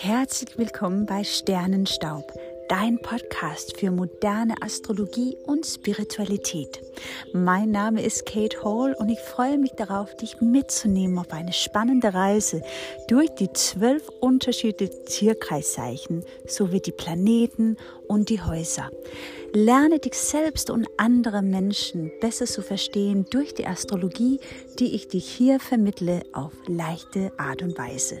Herzlich willkommen bei Sternenstaub, dein Podcast für moderne Astrologie und Spiritualität. Mein Name ist Kate Hall und ich freue mich darauf, dich mitzunehmen auf eine spannende Reise durch die zwölf unterschiedlichen Tierkreiszeichen sowie die Planeten und die Häuser. Lerne dich selbst und andere Menschen besser zu verstehen durch die Astrologie, die ich dich hier vermittle auf leichte Art und Weise.